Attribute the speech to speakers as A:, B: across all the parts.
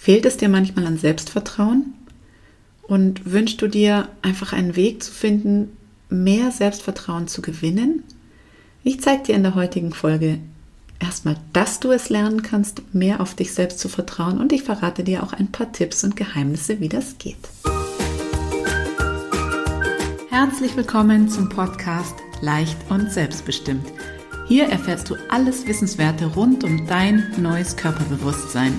A: Fehlt es dir manchmal an Selbstvertrauen? Und wünschst du dir einfach einen Weg zu finden, mehr Selbstvertrauen zu gewinnen? Ich zeige dir in der heutigen Folge erstmal, dass du es lernen kannst, mehr auf dich selbst zu vertrauen und ich verrate dir auch ein paar Tipps und Geheimnisse, wie das geht. Herzlich willkommen zum Podcast Leicht und Selbstbestimmt. Hier erfährst du alles Wissenswerte rund um dein neues Körperbewusstsein.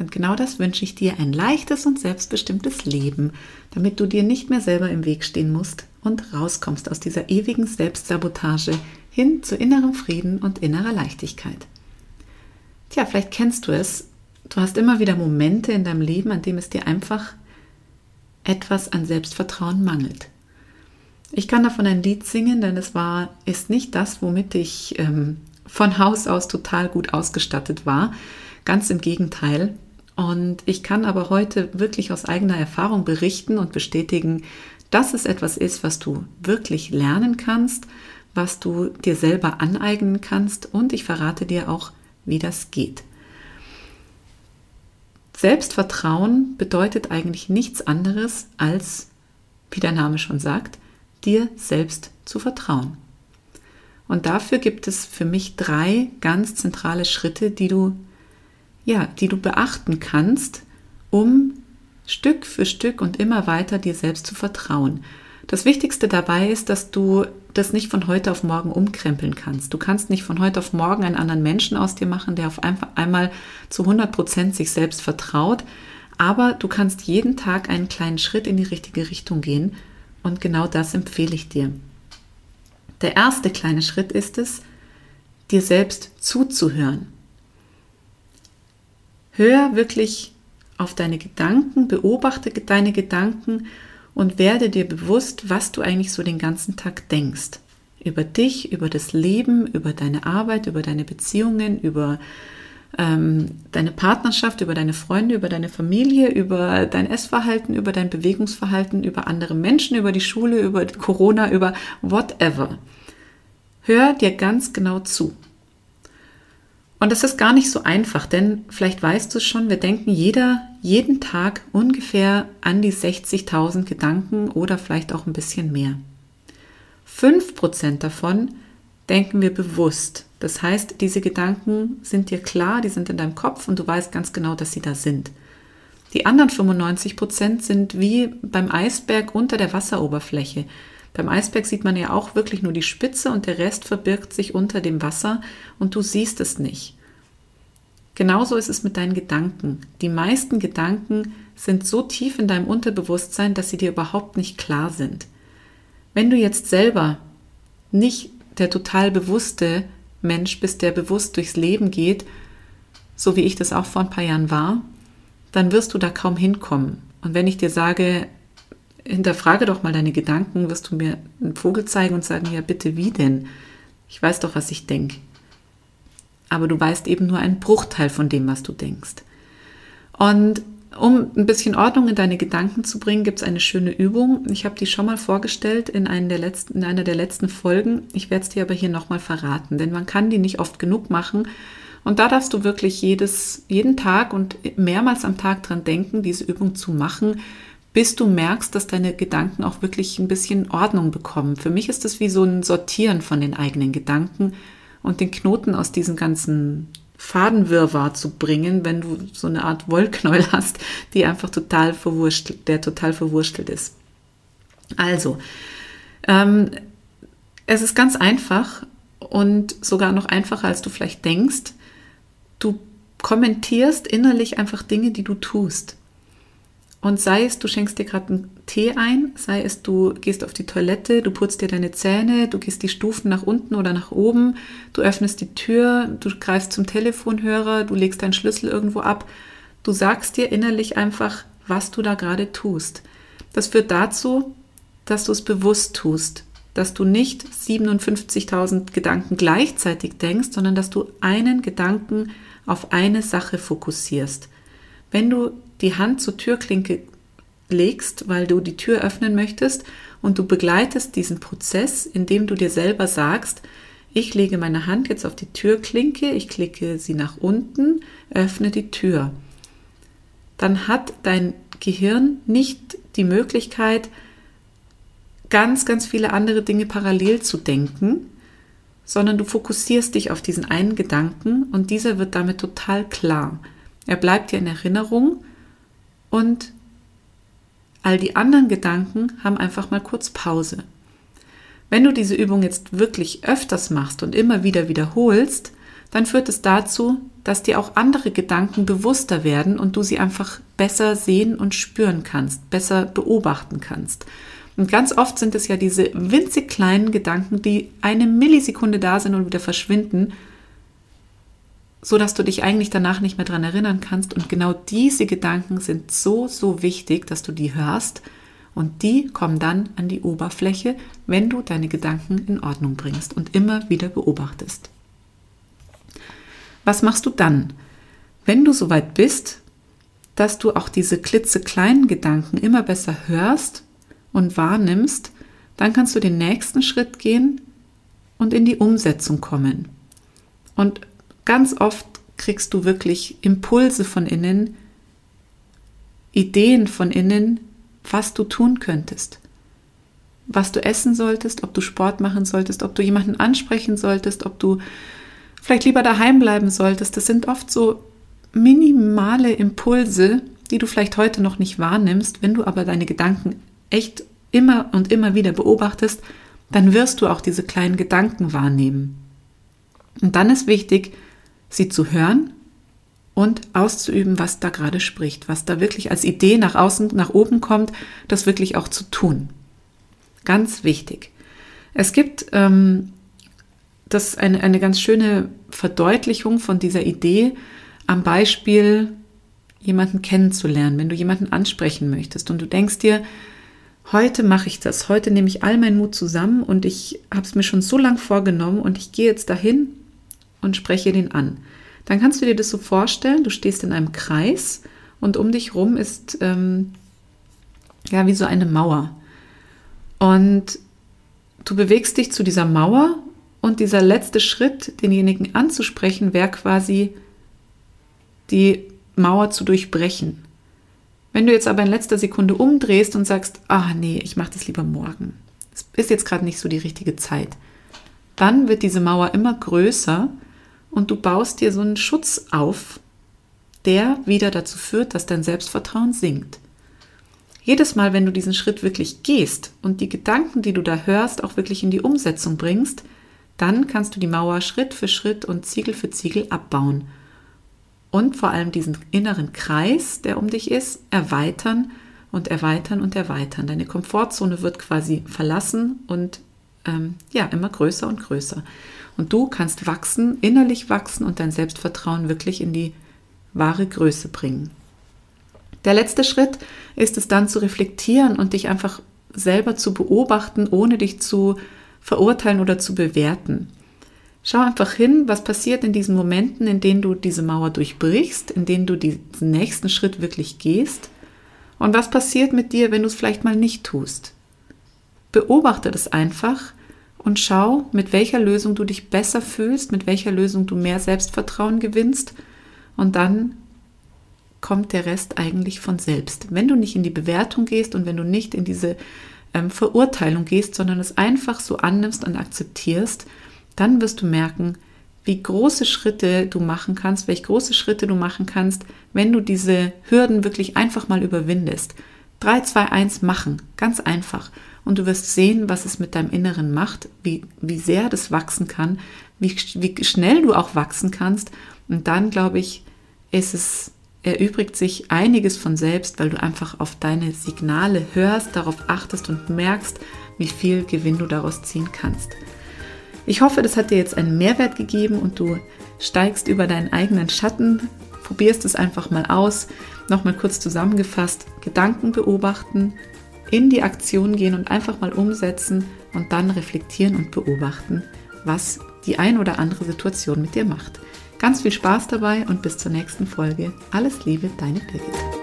A: Und genau das wünsche ich dir, ein leichtes und selbstbestimmtes Leben, damit du dir nicht mehr selber im Weg stehen musst und rauskommst aus dieser ewigen Selbstsabotage hin zu innerem Frieden und innerer Leichtigkeit. Tja, vielleicht kennst du es. Du hast immer wieder Momente in deinem Leben, an dem es dir einfach etwas an Selbstvertrauen mangelt. Ich kann davon ein Lied singen, denn es war, ist nicht das, womit ich ähm, von Haus aus total gut ausgestattet war. Ganz im Gegenteil. Und ich kann aber heute wirklich aus eigener Erfahrung berichten und bestätigen, dass es etwas ist, was du wirklich lernen kannst, was du dir selber aneignen kannst und ich verrate dir auch, wie das geht. Selbstvertrauen bedeutet eigentlich nichts anderes als, wie der Name schon sagt, dir selbst zu vertrauen. Und dafür gibt es für mich drei ganz zentrale Schritte, die du, ja, die du beachten kannst, um Stück für Stück und immer weiter dir selbst zu vertrauen. Das Wichtigste dabei ist, dass du das nicht von heute auf morgen umkrempeln kannst. Du kannst nicht von heute auf morgen einen anderen Menschen aus dir machen, der auf einmal zu 100 Prozent sich selbst vertraut. Aber du kannst jeden Tag einen kleinen Schritt in die richtige Richtung gehen und genau das empfehle ich dir. Der erste kleine Schritt ist es, dir selbst zuzuhören. Hör wirklich auf deine Gedanken, beobachte deine Gedanken und werde dir bewusst, was du eigentlich so den ganzen Tag denkst. Über dich, über das Leben, über deine Arbeit, über deine Beziehungen, über ähm, deine Partnerschaft, über deine Freunde, über deine Familie, über dein Essverhalten, über dein Bewegungsverhalten, über andere Menschen, über die Schule, über Corona, über whatever. Hör dir ganz genau zu. Und das ist gar nicht so einfach, denn vielleicht weißt du schon, wir denken jeder jeden Tag ungefähr an die 60.000 Gedanken oder vielleicht auch ein bisschen mehr. 5% davon denken wir bewusst. Das heißt, diese Gedanken sind dir klar, die sind in deinem Kopf und du weißt ganz genau, dass sie da sind. Die anderen 95 Prozent sind wie beim Eisberg unter der Wasseroberfläche. Beim Eisberg sieht man ja auch wirklich nur die Spitze und der Rest verbirgt sich unter dem Wasser und du siehst es nicht. Genauso ist es mit deinen Gedanken. Die meisten Gedanken sind so tief in deinem Unterbewusstsein, dass sie dir überhaupt nicht klar sind. Wenn du jetzt selber nicht der total bewusste Mensch bist, der bewusst durchs Leben geht, so wie ich das auch vor ein paar Jahren war, dann wirst du da kaum hinkommen. Und wenn ich dir sage, hinterfrage doch mal deine Gedanken, wirst du mir einen Vogel zeigen und sagen, ja bitte, wie denn? Ich weiß doch, was ich denke. Aber du weißt eben nur einen Bruchteil von dem, was du denkst. Und um ein bisschen Ordnung in deine Gedanken zu bringen, gibt es eine schöne Übung. Ich habe die schon mal vorgestellt in, letzten, in einer der letzten Folgen. Ich werde es dir aber hier nochmal verraten, denn man kann die nicht oft genug machen. Und da darfst du wirklich jedes, jeden Tag und mehrmals am Tag dran denken, diese Übung zu machen, bis du merkst, dass deine Gedanken auch wirklich ein bisschen Ordnung bekommen. Für mich ist das wie so ein Sortieren von den eigenen Gedanken und den Knoten aus diesen ganzen Fadenwirrwarr zu bringen, wenn du so eine Art Wollknäuel hast, die einfach total verwurstelt, der total verwurstelt ist. Also, ähm, es ist ganz einfach und sogar noch einfacher, als du vielleicht denkst. Du kommentierst innerlich einfach Dinge, die du tust. Und sei es, du schenkst dir gerade einen Tee ein, sei es, du gehst auf die Toilette, du putzt dir deine Zähne, du gehst die Stufen nach unten oder nach oben, du öffnest die Tür, du greifst zum Telefonhörer, du legst deinen Schlüssel irgendwo ab. Du sagst dir innerlich einfach, was du da gerade tust. Das führt dazu, dass du es bewusst tust, dass du nicht 57.000 Gedanken gleichzeitig denkst, sondern dass du einen Gedanken auf eine Sache fokussierst. Wenn du die Hand zur Türklinke legst, weil du die Tür öffnen möchtest und du begleitest diesen Prozess, indem du dir selber sagst, ich lege meine Hand jetzt auf die Türklinke, ich klicke sie nach unten, öffne die Tür. Dann hat dein Gehirn nicht die Möglichkeit, ganz, ganz viele andere Dinge parallel zu denken, sondern du fokussierst dich auf diesen einen Gedanken und dieser wird damit total klar. Er bleibt dir in Erinnerung und all die anderen Gedanken haben einfach mal kurz Pause. Wenn du diese Übung jetzt wirklich öfters machst und immer wieder wiederholst, dann führt es dazu, dass dir auch andere Gedanken bewusster werden und du sie einfach besser sehen und spüren kannst, besser beobachten kannst. Und ganz oft sind es ja diese winzig kleinen Gedanken, die eine Millisekunde da sind und wieder verschwinden, so dass du dich eigentlich danach nicht mehr daran erinnern kannst. Und genau diese Gedanken sind so, so wichtig, dass du die hörst und die kommen dann an die Oberfläche, wenn du deine Gedanken in Ordnung bringst und immer wieder beobachtest. Was machst du dann? Wenn du soweit bist, dass du auch diese klitzekleinen Gedanken immer besser hörst und wahrnimmst, dann kannst du den nächsten Schritt gehen und in die Umsetzung kommen. Und ganz oft kriegst du wirklich Impulse von innen, Ideen von innen, was du tun könntest. Was du essen solltest, ob du Sport machen solltest, ob du jemanden ansprechen solltest, ob du vielleicht lieber daheim bleiben solltest. Das sind oft so minimale Impulse, die du vielleicht heute noch nicht wahrnimmst. Wenn du aber deine Gedanken echt immer und immer wieder beobachtest, dann wirst du auch diese kleinen Gedanken wahrnehmen. Und dann ist wichtig, sie zu hören und auszuüben, was da gerade spricht, was da wirklich als Idee nach außen, nach oben kommt, das wirklich auch zu tun. Ganz wichtig. Es gibt ähm, das eine, eine ganz schöne Verdeutlichung von dieser Idee am Beispiel, jemanden kennenzulernen, wenn du jemanden ansprechen möchtest und du denkst dir, heute mache ich das, heute nehme ich all meinen Mut zusammen und ich habe es mir schon so lang vorgenommen und ich gehe jetzt dahin und spreche den an. Dann kannst du dir das so vorstellen, du stehst in einem Kreis und um dich rum ist ähm, ja wie so eine Mauer. Und du bewegst dich zu dieser Mauer und dieser letzte Schritt, denjenigen anzusprechen, wäre quasi die Mauer zu durchbrechen. Wenn du jetzt aber in letzter Sekunde umdrehst und sagst, ah nee, ich mache das lieber morgen, es ist jetzt gerade nicht so die richtige Zeit, dann wird diese Mauer immer größer und du baust dir so einen Schutz auf, der wieder dazu führt, dass dein Selbstvertrauen sinkt. Jedes Mal, wenn du diesen Schritt wirklich gehst und die Gedanken, die du da hörst, auch wirklich in die Umsetzung bringst, dann kannst du die Mauer Schritt für Schritt und Ziegel für Ziegel abbauen und vor allem diesen inneren Kreis, der um dich ist, erweitern und erweitern und erweitern. Deine Komfortzone wird quasi verlassen und ähm, ja, immer größer und größer. Und du kannst wachsen, innerlich wachsen und dein Selbstvertrauen wirklich in die wahre Größe bringen. Der letzte Schritt ist es dann zu reflektieren und dich einfach selber zu beobachten, ohne dich zu verurteilen oder zu bewerten. Schau einfach hin, was passiert in diesen Momenten, in denen du diese Mauer durchbrichst, in denen du diesen nächsten Schritt wirklich gehst. Und was passiert mit dir, wenn du es vielleicht mal nicht tust? Beobachte das einfach und schau, mit welcher Lösung du dich besser fühlst, mit welcher Lösung du mehr Selbstvertrauen gewinnst. Und dann kommt der Rest eigentlich von selbst. Wenn du nicht in die Bewertung gehst und wenn du nicht in diese ähm, Verurteilung gehst, sondern es einfach so annimmst und akzeptierst, dann wirst du merken, wie große Schritte du machen kannst, welche große Schritte du machen kannst, wenn du diese Hürden wirklich einfach mal überwindest. 3, 2, 1 machen, ganz einfach. Und du wirst sehen, was es mit deinem Inneren macht, wie, wie sehr das wachsen kann, wie, wie schnell du auch wachsen kannst. Und dann, glaube ich, ist es erübrigt sich einiges von selbst, weil du einfach auf deine Signale hörst, darauf achtest und merkst, wie viel Gewinn du daraus ziehen kannst. Ich hoffe, das hat dir jetzt einen Mehrwert gegeben und du steigst über deinen eigenen Schatten, probierst es einfach mal aus. Nochmal kurz zusammengefasst, Gedanken beobachten, in die Aktion gehen und einfach mal umsetzen und dann reflektieren und beobachten, was die ein oder andere Situation mit dir macht. Ganz viel Spaß dabei und bis zur nächsten Folge. Alles Liebe, deine Birgit.